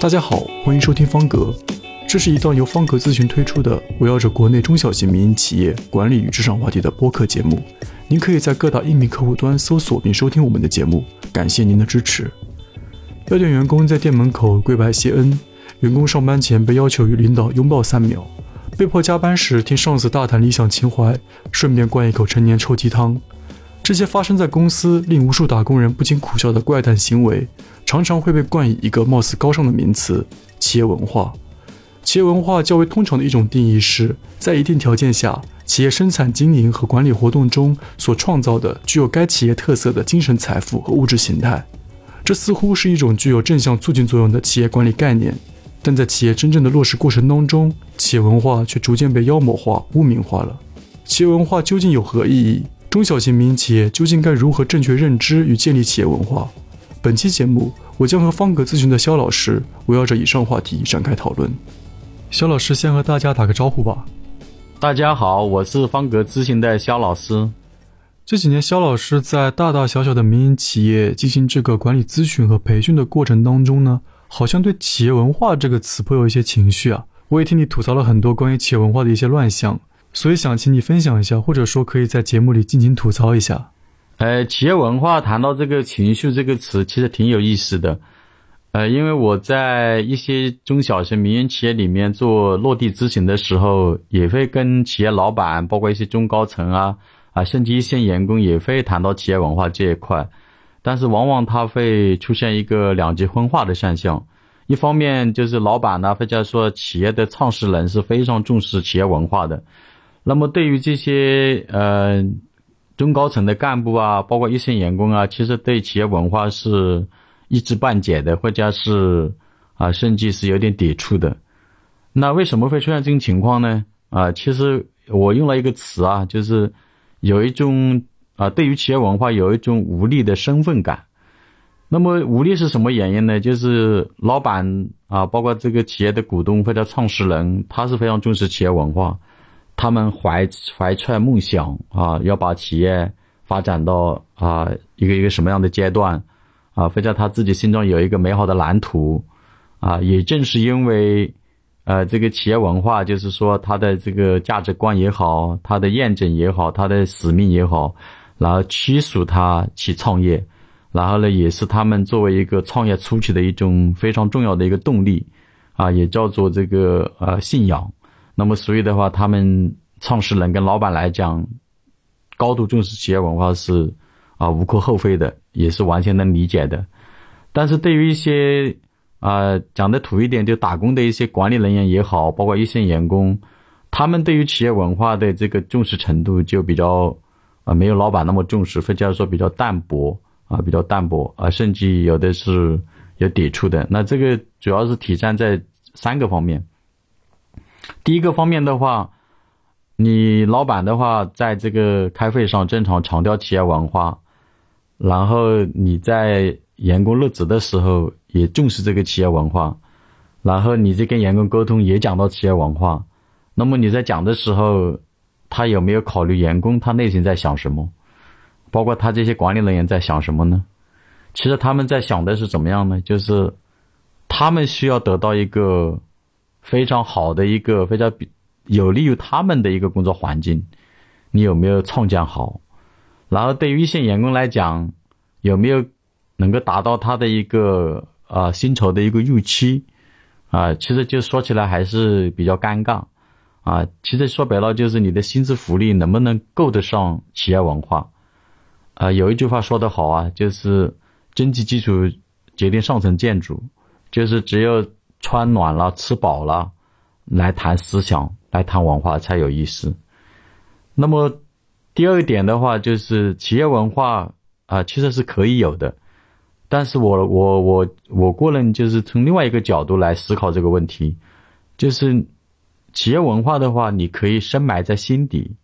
大家好，欢迎收听方格，这是一档由方格咨询推出的围绕着国内中小型民营企业管理与职场话题的播客节目。您可以在各大音频客户端搜索并收听我们的节目，感谢您的支持。药店员工在店门口跪拜谢恩，员工上班前被要求与领导拥抱三秒，被迫加班时听上司大谈理想情怀，顺便灌一口陈年臭鸡汤。这些发生在公司令无数打工人不禁苦笑的怪诞行为，常常会被冠以一个貌似高尚的名词——企业文化。企业文化较为通常的一种定义是，在一定条件下，企业生产经营和管理活动中所创造的具有该企业特色的精神财富和物质形态。这似乎是一种具有正向促进作用的企业管理概念，但在企业真正的落实过程当中，企业文化却逐渐被妖魔化、污名化了。企业文化究竟有何意义？中小型民营企业究竟该如何正确认知与建立企业文化？本期节目，我将和方格咨询的肖老师围绕着以上话题展开讨论。肖老师先和大家打个招呼吧。大家好，我是方格咨询的肖老师。这几年，肖老师在大大小小的民营企业进行这个管理咨询和培训的过程当中呢，好像对企业文化这个词颇有一些情绪啊。我也听你吐槽了很多关于企业文化的一些乱象。所以想请你分享一下，或者说可以在节目里尽情吐槽一下。呃，企业文化谈到这个“情绪”这个词，其实挺有意思的。呃，因为我在一些中小型民营企业里面做落地咨询的时候，也会跟企业老板，包括一些中高层啊啊，甚至一线员工也会谈到企业文化这一块。但是往往它会出现一个两极分化的现象。一方面就是老板呢，或者说企业的创始人是非常重视企业文化的。那么对于这些呃中高层的干部啊，包括一线员工啊，其实对企业文化是一知半解的，或者是啊甚至是有点抵触的。那为什么会出现这种情况呢？啊，其实我用了一个词啊，就是有一种啊对于企业文化有一种无力的身份感。那么无力是什么原因呢？就是老板啊，包括这个企业的股东或者创始人，他是非常重视企业文化。他们怀怀揣梦想啊，要把企业发展到啊一个一个什么样的阶段啊？或者他自己心中有一个美好的蓝图啊。也正是因为呃这个企业文化，就是说他的这个价值观也好，他的验证也好，他的使命也好，然后驱使他去创业，然后呢，也是他们作为一个创业初期的一种非常重要的一个动力啊，也叫做这个呃信仰。那么，所以的话，他们创始人跟老板来讲，高度重视企业文化是啊无可厚非的，也是完全能理解的。但是对于一些啊讲的土一点，就打工的一些管理人员也好，包括一线员工，他们对于企业文化的这个重视程度就比较啊没有老板那么重视，或者说比较淡薄啊，比较淡薄啊，甚至有的是有抵触的。那这个主要是体现在三个方面。第一个方面的话，你老板的话，在这个开会上正常强调企业文化，然后你在员工入职的时候也重视这个企业文化，然后你在跟员工沟通也讲到企业文化，那么你在讲的时候，他有没有考虑员工他内心在想什么？包括他这些管理人员在想什么呢？其实他们在想的是怎么样呢？就是他们需要得到一个。非常好的一个非常有利于他们的一个工作环境，你有没有创建好？然后对于一线员工来讲，有没有能够达到他的一个啊薪酬的一个预期？啊，其实就说起来还是比较尴尬啊。其实说白了就是你的薪资福利能不能够得上企业文化？啊，有一句话说得好啊，就是经济基础决定上层建筑，就是只有。穿暖了，吃饱了，来谈思想，来谈文化才有意思。那么，第二点的话，就是企业文化啊，其实是可以有的。但是我我我我个人就是从另外一个角度来思考这个问题，就是企业文化的话，你可以深埋在心底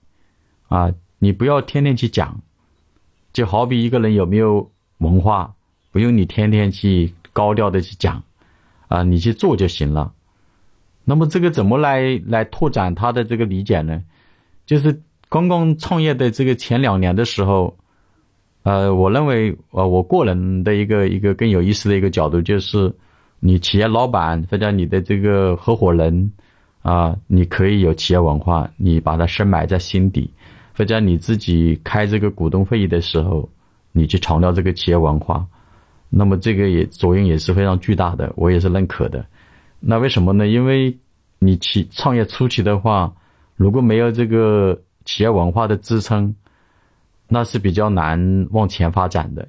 啊，你不要天天去讲。就好比一个人有没有文化，不用你天天去高调的去讲。啊，你去做就行了。那么这个怎么来来拓展他的这个理解呢？就是刚刚创业的这个前两年的时候，呃，我认为呃，我个人的一个一个更有意思的一个角度就是，你企业老板或者你的这个合伙人啊，你可以有企业文化，你把它深埋在心底，或者你自己开这个股东会议的时候，你去强调这个企业文化，那么这个也作用也是非常巨大的，我也是认可的。那为什么呢？因为你企创业初期的话，如果没有这个企业文化的支撑，那是比较难往前发展的。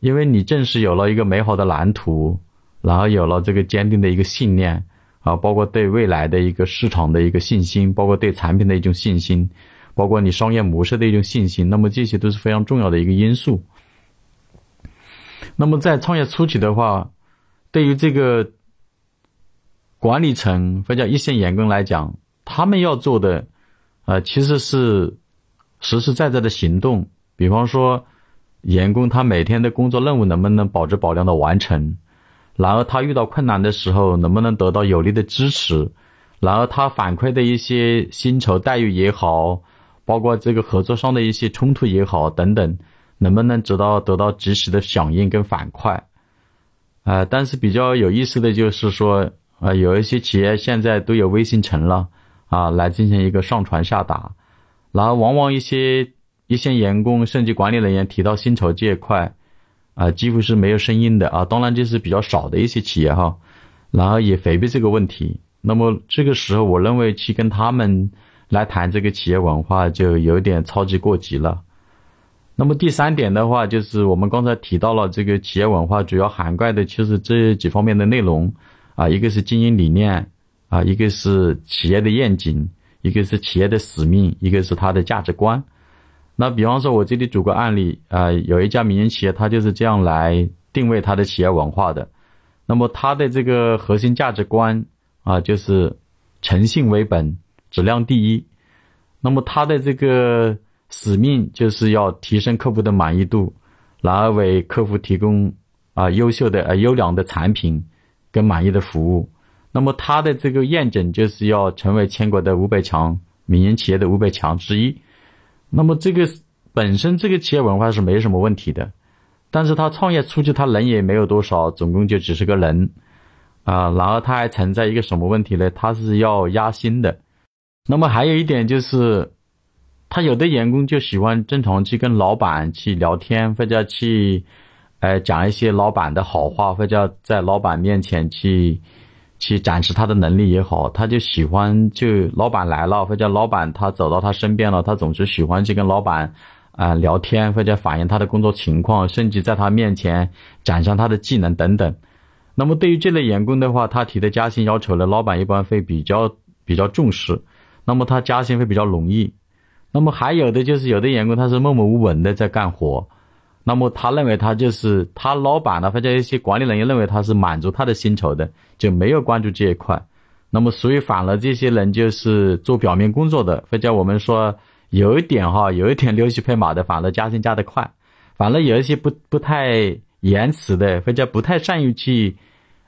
因为你正是有了一个美好的蓝图，然后有了这个坚定的一个信念啊，包括对未来的一个市场的一个信心，包括对产品的一种信心，包括你商业模式的一种信心，那么这些都是非常重要的一个因素。那么在创业初期的话，对于这个。管理层或者一线员工来讲，他们要做的，呃，其实是实实在在的行动。比方说，员工他每天的工作任务能不能保质保量的完成，然后他遇到困难的时候能不能得到有力的支持，然后他反馈的一些薪酬待遇也好，包括这个合作上的一些冲突也好等等，能不能得到得到及时的响应跟反馈？啊，但是比较有意思的就是说。啊，有一些企业现在都有微信群了，啊，来进行一个上传下达，然后往往一些一线员工甚至管理人员提到薪酬这一块，啊，几乎是没有声音的啊。当然这是比较少的一些企业哈，然后也回避这个问题。那么这个时候，我认为去跟他们来谈这个企业文化，就有点操之过急了。那么第三点的话，就是我们刚才提到了这个企业文化主要涵盖的其实这几方面的内容。啊，一个是经营理念，啊，一个是企业的愿景，一个是企业的使命，一个是它的价值观。那比方说，我这里举个案例，啊，有一家民营企业，它就是这样来定位它的企业文化的。那么它的这个核心价值观啊，就是诚信为本，质量第一。那么它的这个使命就是要提升客户的满意度，然后为客户提供啊优秀的呃优良的产品。跟满意的服务，那么它的这个验证就是要成为全国的五百强民营企业的五百强之一。那么这个本身这个企业文化是没什么问题的，但是他创业初期他人也没有多少，总共就只是个人啊。然后他还存在一个什么问题呢？他是要压薪的。那么还有一点就是，他有的员工就喜欢正常去跟老板去聊天，或者去。哎，讲一些老板的好话，或者在老板面前去去展示他的能力也好，他就喜欢就老板来了，或者老板他走到他身边了，他总是喜欢去跟老板啊聊天，或者反映他的工作情况，甚至在他面前展现他的技能等等。那么对于这类员工的话，他提的加薪要求呢，老板一般会比较比较重视，那么他加薪会比较容易。那么还有的就是有的员工他是默默无闻的在干活。那么他认为他就是他老板呢，或者一些管理人员认为他是满足他的薪酬的，就没有关注这一块。那么所以反而这些人就是做表面工作的，或者我们说有一点哈，有一点溜须拍马的，反而加薪加得快。反而有一些不不太言辞的，或者不太善于去，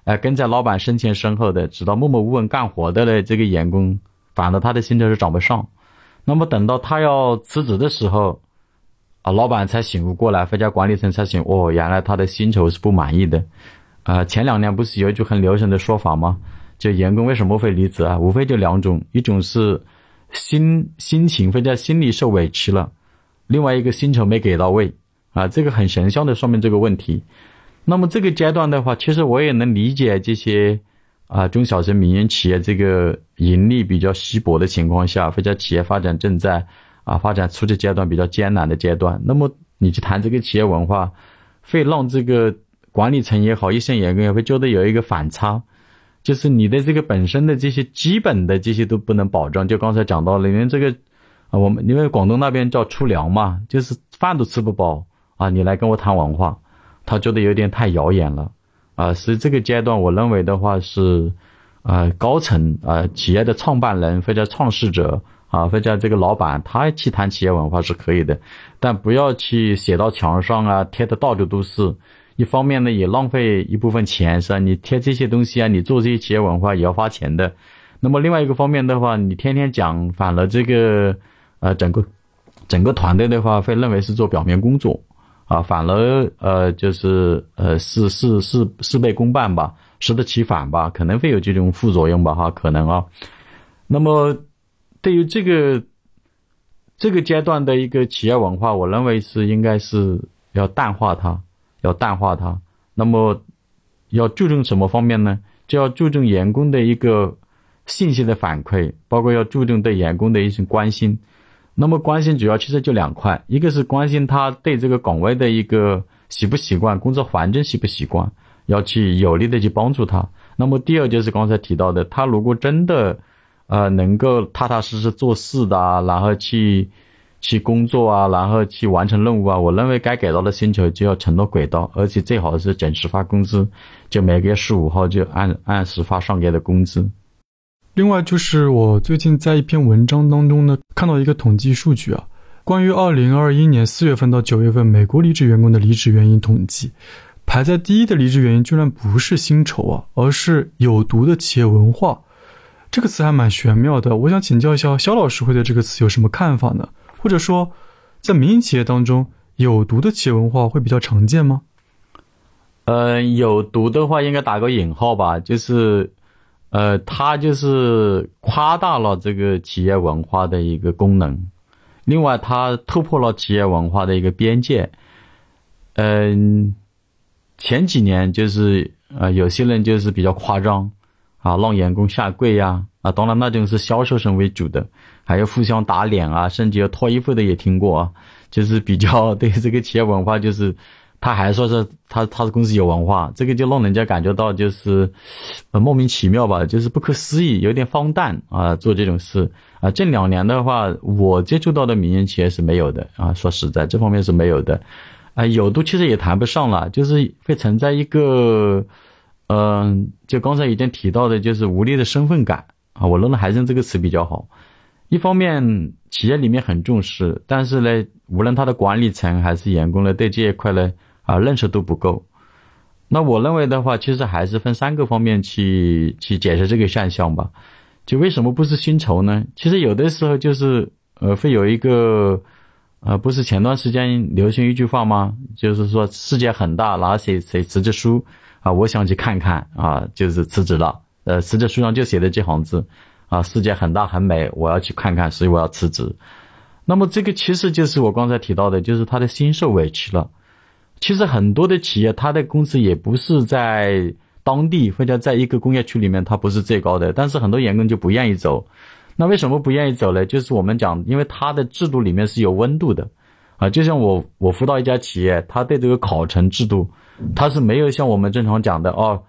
呃，跟在老板身前身后的，直到默默无闻干活的呢，这个员工，反而他的薪酬是涨不上。那么等到他要辞职的时候。啊，老板才醒悟过来，或者管理层才醒哦，原来他的薪酬是不满意的。啊，前两年不是有一句很流行的说法吗？就员工为什么会离职啊？无非就两种，一种是心心情或者心里受委屈了，另外一个薪酬没给到位。啊，这个很形象的说明这个问题。那么这个阶段的话，其实我也能理解这些啊中小型民营企业这个盈利比较稀薄的情况下，或者企业发展正在。啊，发展初级阶段比较艰难的阶段，那么你去谈这个企业文化，会让这个管理层也好，一线员工也会觉得有一个反差，就是你的这个本身的这些基本的这些都不能保证。就刚才讲到了，因为这个啊，我们因为广东那边叫粗粮嘛，就是饭都吃不饱啊，你来跟我谈文化，他觉得有点太遥远了啊。所以这个阶段，我认为的话是啊，高层啊，企业的创办人或者创始者。啊，或者这个老板他去谈企业文化是可以的，但不要去写到墙上啊，贴的到处都是。一方面呢，也浪费一部分钱，是吧？你贴这些东西啊，你做这些企业文化也要花钱的。那么另外一个方面的话，你天天讲，反了这个呃整个整个团队的话会认为是做表面工作啊，反而呃就是呃事事事事倍功半吧，适得其反吧，可能会有这种副作用吧，哈，可能啊。那么，对于这个这个阶段的一个企业文化，我认为是应该是要淡化它，要淡化它。那么，要注重什么方面呢？就要注重员工的一个信息的反馈，包括要注重对员工的一些关心。那么，关心主要其实就两块，一个是关心他对这个岗位的一个习不习惯，工作环境习不习惯，要去有力的去帮助他。那么，第二就是刚才提到的，他如果真的呃能够踏踏实实做事的，然后去去工作啊，然后去完成任务啊，我认为该给到的薪酬就要承诺给到，而且最好是准时发工资，就每个月十五号就按按时发上个月的工资。另外就是我最近在一篇文章当中呢，看到一个统计数据啊，关于二零二一年四月份到九月份美国离职员工的离职原因统计，排在第一的离职原因居然不是薪酬啊，而是有毒的企业文化。这个词还蛮玄妙的，我想请教一下肖老师会对这个词有什么看法呢？或者说，在民营企业当中，有毒的企业文化会比较常见吗？呃，有毒的话应该打个引号吧，就是。呃，它就是夸大了这个企业文化的一个功能，另外它突破了企业文化的一个边界。嗯，前几年就是呃，有些人就是比较夸张啊，让员工下跪呀啊，当然那种是销售生为主的，还有互相打脸啊，甚至要脱衣服的也听过啊，就是比较 对这个企业文化就是。他还说是他他的公司有文化，这个就让人家感觉到就是，呃莫名其妙吧，就是不可思议，有点荒诞啊，做这种事啊。这两年的话，我接触到的民营企业是没有的啊，说实在，这方面是没有的，啊，有都其实也谈不上了，就是会存在一个，嗯，就刚才已经提到的，就是无力的身份感啊。我认为还是用这个词比较好。一方面，企业里面很重视，但是呢，无论他的管理层还是员工呢，对这一块呢。啊，认识度不够。那我认为的话，其实还是分三个方面去去解释这个现象吧。就为什么不是薪酬呢？其实有的时候就是呃，会有一个呃，不是前段时间流行一句话吗？就是说世界很大，拿谁谁辞职书啊，我想去看看啊，就是辞职了。呃，辞职书上就写的这行字啊，世界很大很美，我要去看看，所以我要辞职。那么这个其实就是我刚才提到的，就是他的心受委屈了。其实很多的企业，它的工资也不是在当地或者在一个工业区里面，它不是最高的。但是很多员工就不愿意走，那为什么不愿意走呢？就是我们讲，因为它的制度里面是有温度的，啊，就像我我辅导一家企业，他对这个考勤制度，它是没有像我们正常讲的哦，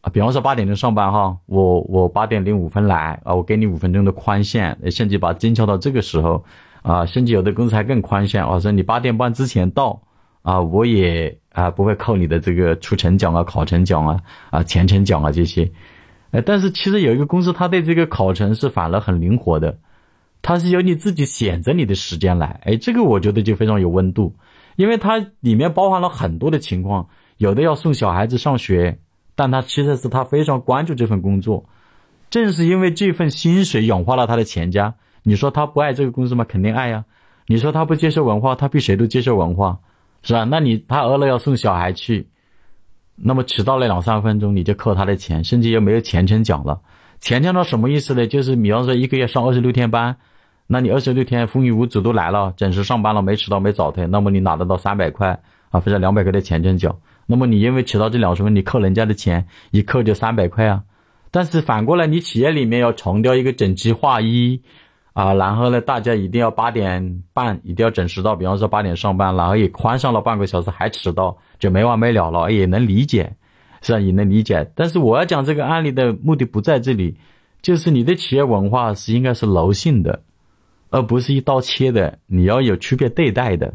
啊，比方说八点钟上班哈，我我八点零五分来啊，我给你五分钟的宽限，甚至把增调到这个时候，啊，甚至有的公司还更宽限，我说你八点半之前到。啊，我也啊不会扣你的这个出成奖啊、考成奖啊、啊前程奖啊这些，呃，但是其实有一个公司，他对这个考成是反而很灵活的，他是由你自己选择你的时间来，哎，这个我觉得就非常有温度，因为它里面包含了很多的情况，有的要送小孩子上学，但他其实是他非常关注这份工作，正是因为这份薪水养活了他的全家，你说他不爱这个公司吗？肯定爱呀，你说他不接受文化，他比谁都接受文化。是吧？那你他饿了要送小孩去，那么迟到了两三分钟你就扣他的钱，甚至又没有前程奖了。前程奖什么意思呢？就是比方说一个月上二十六天班，那你二十六天风雨无阻都来了，准时上班了，没迟到没早退，那么你拿得到三百块啊，或者两百块的前程奖。那么你因为迟到这两十分，你扣人家的钱，一扣就三百块啊。但是反过来，你企业里面要强调一个整齐划一。啊，然后呢，大家一定要八点半一定要准时到，比方说八点上班，然后也宽上了半个小时还迟到，就没完没了了，也能理解，是吧？也能理解。但是我要讲这个案例的目的不在这里，就是你的企业文化是应该是柔性的，而不是一刀切的，你要有区别对待的。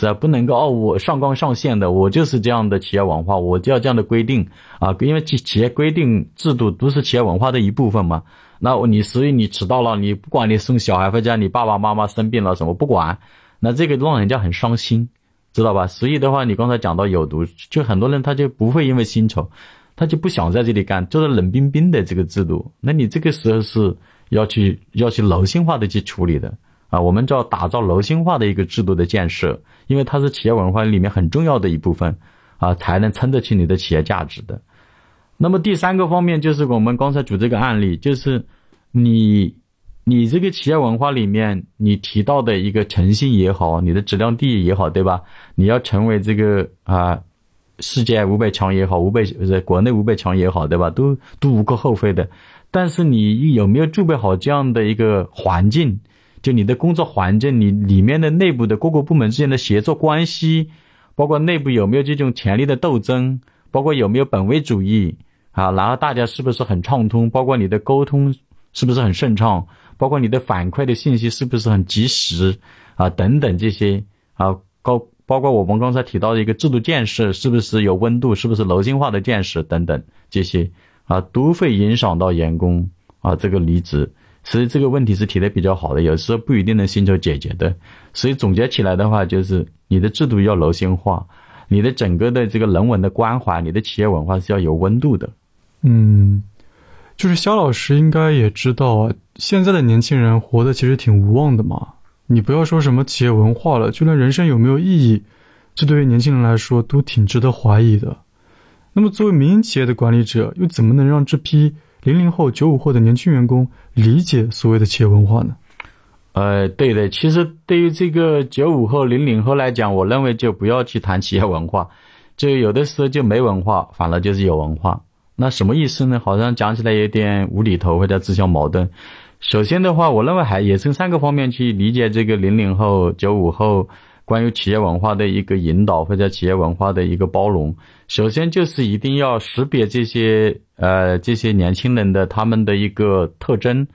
是吧？不能够哦，我上纲上线的，我就是这样的企业文化，我就要这样的规定啊！因为企企业规定制度都是企业文化的一部分嘛。那你所以你迟到了，你不管你送小孩回家，你爸爸妈妈生病了什么不管，那这个让人家很伤心，知道吧？所以的话，你刚才讲到有毒，就很多人他就不会因为薪酬，他就不想在这里干，就是冷冰冰的这个制度。那你这个时候是要去要去柔性化的去处理的。啊，我们叫打造柔性化的一个制度的建设，因为它是企业文化里面很重要的一部分，啊，才能撑得起你的企业价值的。那么第三个方面就是我们刚才举这个案例，就是你你这个企业文化里面你提到的一个诚信也好，你的质量第一也好，对吧？你要成为这个啊世界五百强也好，五百在国内五百强也好，对吧？都都无可厚非的。但是你有没有具备好这样的一个环境？就你的工作环境，你里面的内部的各个部门之间的协作关系，包括内部有没有这种权力的斗争，包括有没有本位主义。啊，然后大家是不是很畅通？包括你的沟通是不是很顺畅？包括你的反馈的信息是不是很及时？啊，等等这些啊，高包括我们刚才提到的一个制度建设是不是有温度？是不是柔性化的建设等等这些啊，都会影响到员工啊这个离职。所以这个问题是提的比较好的，有时候不一定能寻求解决的。所以总结起来的话，就是你的制度要柔性化，你的整个的这个人文的关怀，你的企业文化是要有温度的。嗯，就是肖老师应该也知道啊，现在的年轻人活得其实挺无望的嘛。你不要说什么企业文化了，就连人生有没有意义，这对于年轻人来说都挺值得怀疑的。那么，作为民营企业的管理者，又怎么能让这批零零后、九五后的年轻员工理解所谓的企业文化呢？呃，对的，其实对于这个九五后、零零后来讲，我认为就不要去谈企业文化，就有的时候就没文化，反而就是有文化。那什么意思呢？好像讲起来有点无厘头或者自相矛盾。首先的话，我认为还也从三个方面去理解这个零零后、九五后关于企业文化的一个引导或者企业文化的一个包容。首先就是一定要识别这些呃这些年轻人的他们的一个特征，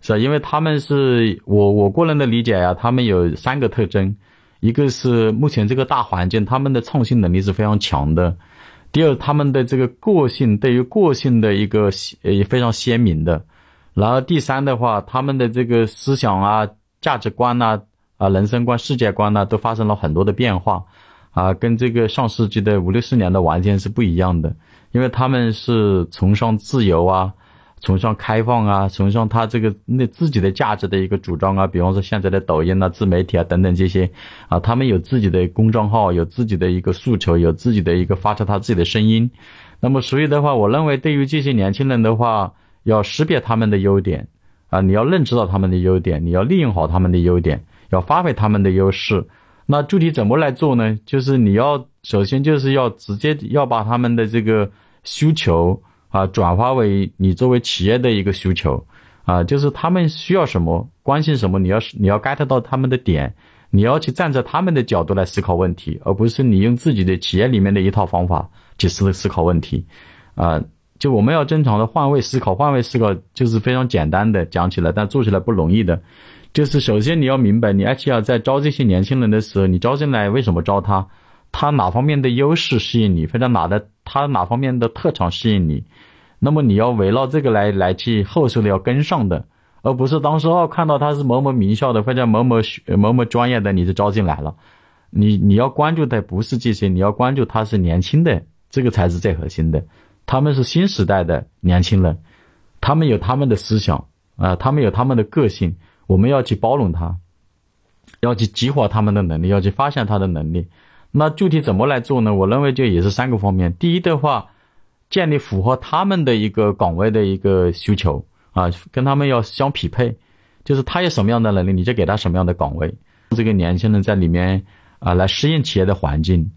是吧？因为他们是我我个人的理解呀，他们有三个特征，一个是目前这个大环境，他们的创新能力是非常强的。第二，他们的这个个性对于个性的一个呃非常鲜明的，然后第三的话，他们的这个思想啊、价值观呐、啊啊人生观、世界观呐，都发生了很多的变化，啊，跟这个上世纪的五六十年的完全是不一样的，因为他们是崇尚自由啊。崇尚开放啊，崇尚他这个那自己的价值的一个主张啊，比方说现在的抖音啊、自媒体啊等等这些啊，他们有自己的公众号，有自己的一个诉求，有自己的一个发出他自己的声音。那么所以的话，我认为对于这些年轻人的话，要识别他们的优点啊，你要认知到他们的优点，你要利用好他们的优点，要发挥他们的优势。那具体怎么来做呢？就是你要首先就是要直接要把他们的这个需求。啊，转化为你作为企业的一个需求，啊，就是他们需要什么，关心什么，你要你要 get 到他们的点，你要去站在他们的角度来思考问题，而不是你用自己的企业里面的一套方法去思思考问题，啊，就我们要正常的换位思考，换位思考就是非常简单的讲起来，但做起来不容易的，就是首先你要明白，你 HR 在招这些年轻人的时候，你招进来为什么招他？他哪方面的优势吸引你，或者哪的他哪方面的特长吸引你，那么你要围绕这个来来去后续的要跟上的，而不是当时候看到他是某某名校的或者某某学某某专业的你就招进来了，你你要关注的不是这些，你要关注他是年轻的，这个才是最核心的。他们是新时代的年轻人，他们有他们的思想啊，他们有他们的个性，我们要去包容他，要去激活他们的能力，要去发现他的能力。那具体怎么来做呢？我认为就也是三个方面。第一的话，建立符合他们的一个岗位的一个需求啊，跟他们要相匹配，就是他有什么样的能力，你就给他什么样的岗位。这个年轻人在里面啊，来适应企业的环境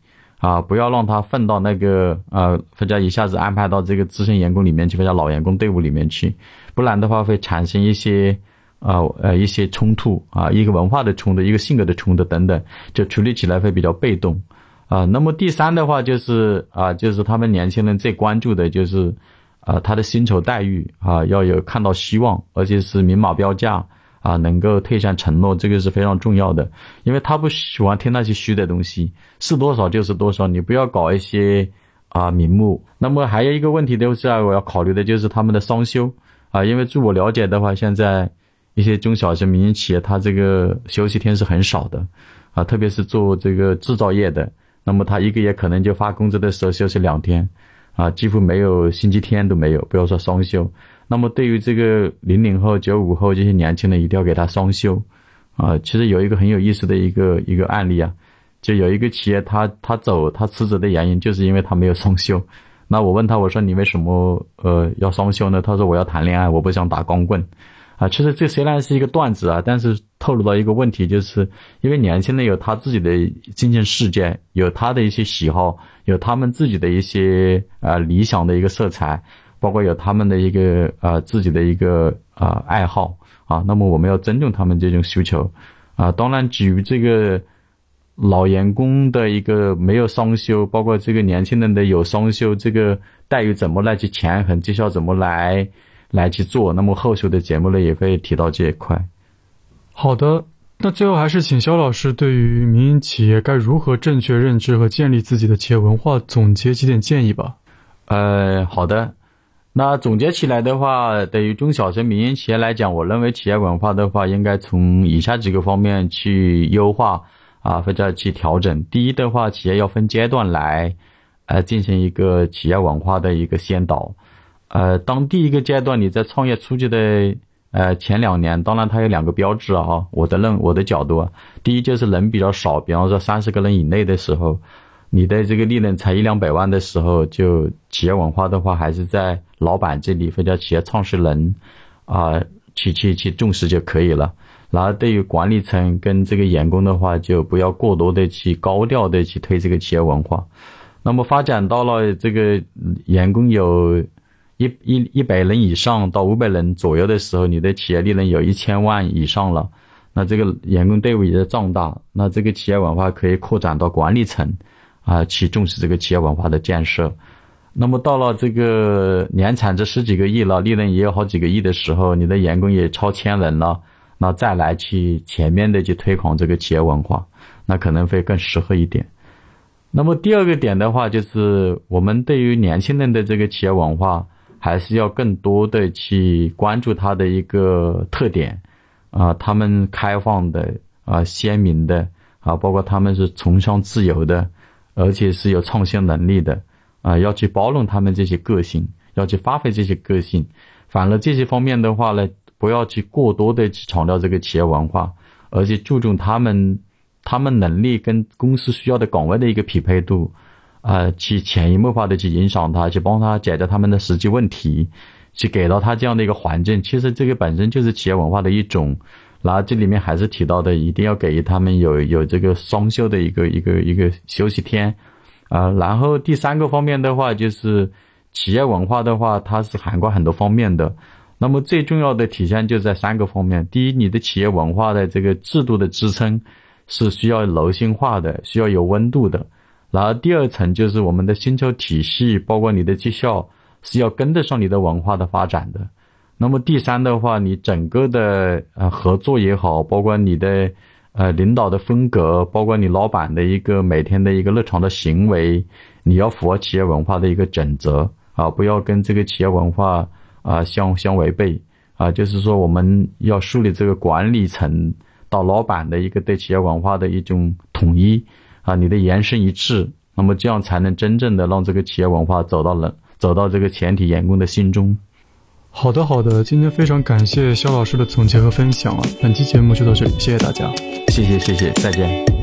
啊，不要让他混到那个呃，大家一下子安排到这个资深员工里面去，或者老员工队伍里面去，不然的话会产生一些。啊，呃，一些冲突啊，一个文化的冲突，一个性格的冲突等等，就处理起来会比较被动，啊，那么第三的话就是啊，就是他们年轻人最关注的就是，啊，他的薪酬待遇啊，要有看到希望，而且是明码标价啊，能够兑现承诺，这个是非常重要的，因为他不喜欢听那些虚的东西，是多少就是多少，你不要搞一些啊名目。那么还有一个问题就是我要考虑的就是他们的双休啊，因为据我了解的话，现在。一些中小型民营企业，它这个休息天是很少的，啊，特别是做这个制造业的，那么他一个月可能就发工资的时候休息两天，啊，几乎没有星期天都没有，不要说双休。那么对于这个零零后、九五后这些年轻人，一定要给他双休，啊，其实有一个很有意思的一个一个案例啊，就有一个企业他他走他辞职的原因，就是因为他没有双休。那我问他，我说你为什么呃要双休呢？他说我要谈恋爱，我不想打光棍。啊，其实这虽然是一个段子啊，但是透露到一个问题，就是因为年轻人有他自己的精神世界，有他的一些喜好，有他们自己的一些呃理想的一个色彩，包括有他们的一个呃自己的一个呃爱好啊。那么我们要尊重他们这种需求啊。当然，基于这个老员工的一个没有双休，包括这个年轻人的有双休，这个待遇怎么来去权衡，绩效怎么来？来去做，那么后续的节目呢也会提到这一块。好的，那最后还是请肖老师对于民营企业该如何正确认知和建立自己的企业文化总结几点建议吧。呃，好的，那总结起来的话，对于中小型民营企业来讲，我认为企业文化的话，应该从以下几个方面去优化啊，或者去调整。第一的话，企业要分阶段来，呃，进行一个企业文化的一个先导。呃，当第一个阶段你在创业初期的呃前两年，当然它有两个标志啊。我的认我的角度，第一就是人比较少，比方说三十个人以内的时候，你的这个利润才一两百万的时候，就企业文化的话，还是在老板这里或者企业创始人啊去去去重视就可以了。然后对于管理层跟这个员工的话，就不要过多的去高调的去推这个企业文化。那么发展到了这个员工有。一一一百人以上到五百人左右的时候，你的企业利润有一千万以上了，那这个员工队伍也在壮大，那这个企业文化可以扩展到管理层，啊，去重视这个企业文化的建设。那么到了这个年产值十几个亿了，利润也有好几个亿的时候，你的员工也超千人了，那再来去全面的去推广这个企业文化，那可能会更适合一点。那么第二个点的话，就是我们对于年轻人的这个企业文化。还是要更多的去关注它的一个特点，啊，他们开放的啊，鲜明的啊，包括他们是崇尚自由的，而且是有创新能力的啊，要去包容他们这些个性，要去发挥这些个性。反而这些方面的话呢，不要去过多的去强调这个企业文化，而且注重他们他们能力跟公司需要的岗位的一个匹配度。呃，去潜移默化的去影响他，去帮他解决他们的实际问题，去给到他这样的一个环境。其实这个本身就是企业文化的一种。然后这里面还是提到的，一定要给予他们有有这个双休的一个一个一个休息天。啊，然后第三个方面的话，就是企业文化的话，它是涵盖很多方面的。那么最重要的体现就在三个方面：第一，你的企业文化的这个制度的支撑是需要柔性化的，需要有温度的。然后第二层就是我们的薪酬体系，包括你的绩效是要跟得上你的文化的发展的。那么第三的话，你整个的呃合作也好，包括你的呃领导的风格，包括你老板的一个每天的一个日常的行为，你要符合企业文化的一个准则啊，不要跟这个企业文化啊相相违背啊。就是说，我们要树立这个管理层到老板的一个对企业文化的一种统一。啊，你的言声一致，那么这样才能真正的让这个企业文化走到了走到这个全体员工的心中。好的，好的，今天非常感谢肖老师的总结和分享啊，本期节目就到这里，谢谢大家，谢谢，谢谢，再见。